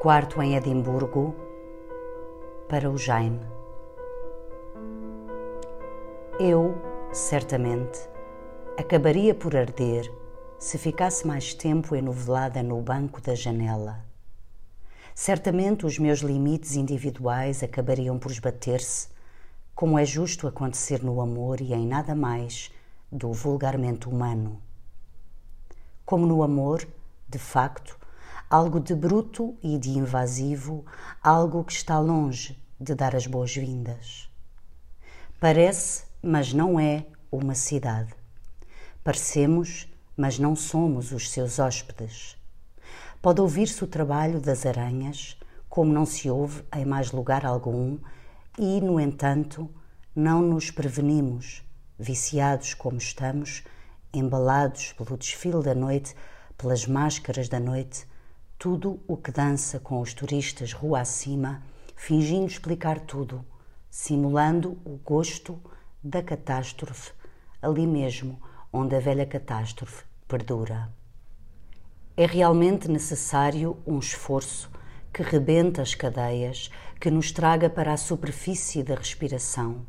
quarto em Edimburgo para o Jaime. Eu, certamente, acabaria por arder se ficasse mais tempo enovelada no banco da janela. Certamente os meus limites individuais acabariam por esbater-se, como é justo acontecer no amor e em nada mais do vulgarmente humano. Como no amor, de facto, algo de bruto e de invasivo, algo que está longe de dar as boas-vindas. Parece, mas não é, uma cidade. Parecemos, mas não somos os seus hóspedes. Pode ouvir-se o trabalho das aranhas, como não se ouve em mais lugar algum, e, no entanto, não nos prevenimos, viciados como estamos, embalados pelo desfile da noite, pelas máscaras da noite, tudo o que dança com os turistas rua acima, fingindo explicar tudo, simulando o gosto da catástrofe, ali mesmo onde a velha catástrofe perdura. É realmente necessário um esforço que rebenta as cadeias, que nos traga para a superfície da respiração.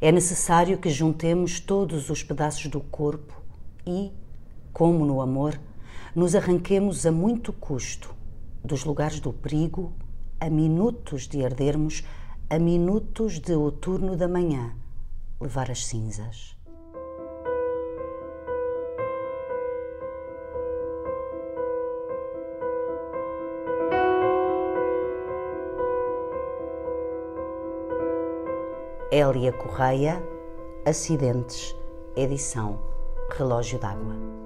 É necessário que juntemos todos os pedaços do corpo e, como no amor, nos arranquemos a muito custo dos lugares do perigo, a minutos de ardermos, a minutos de outurno da manhã, levar as cinzas. Hélia Correia, Acidentes, edição Relógio d'Água.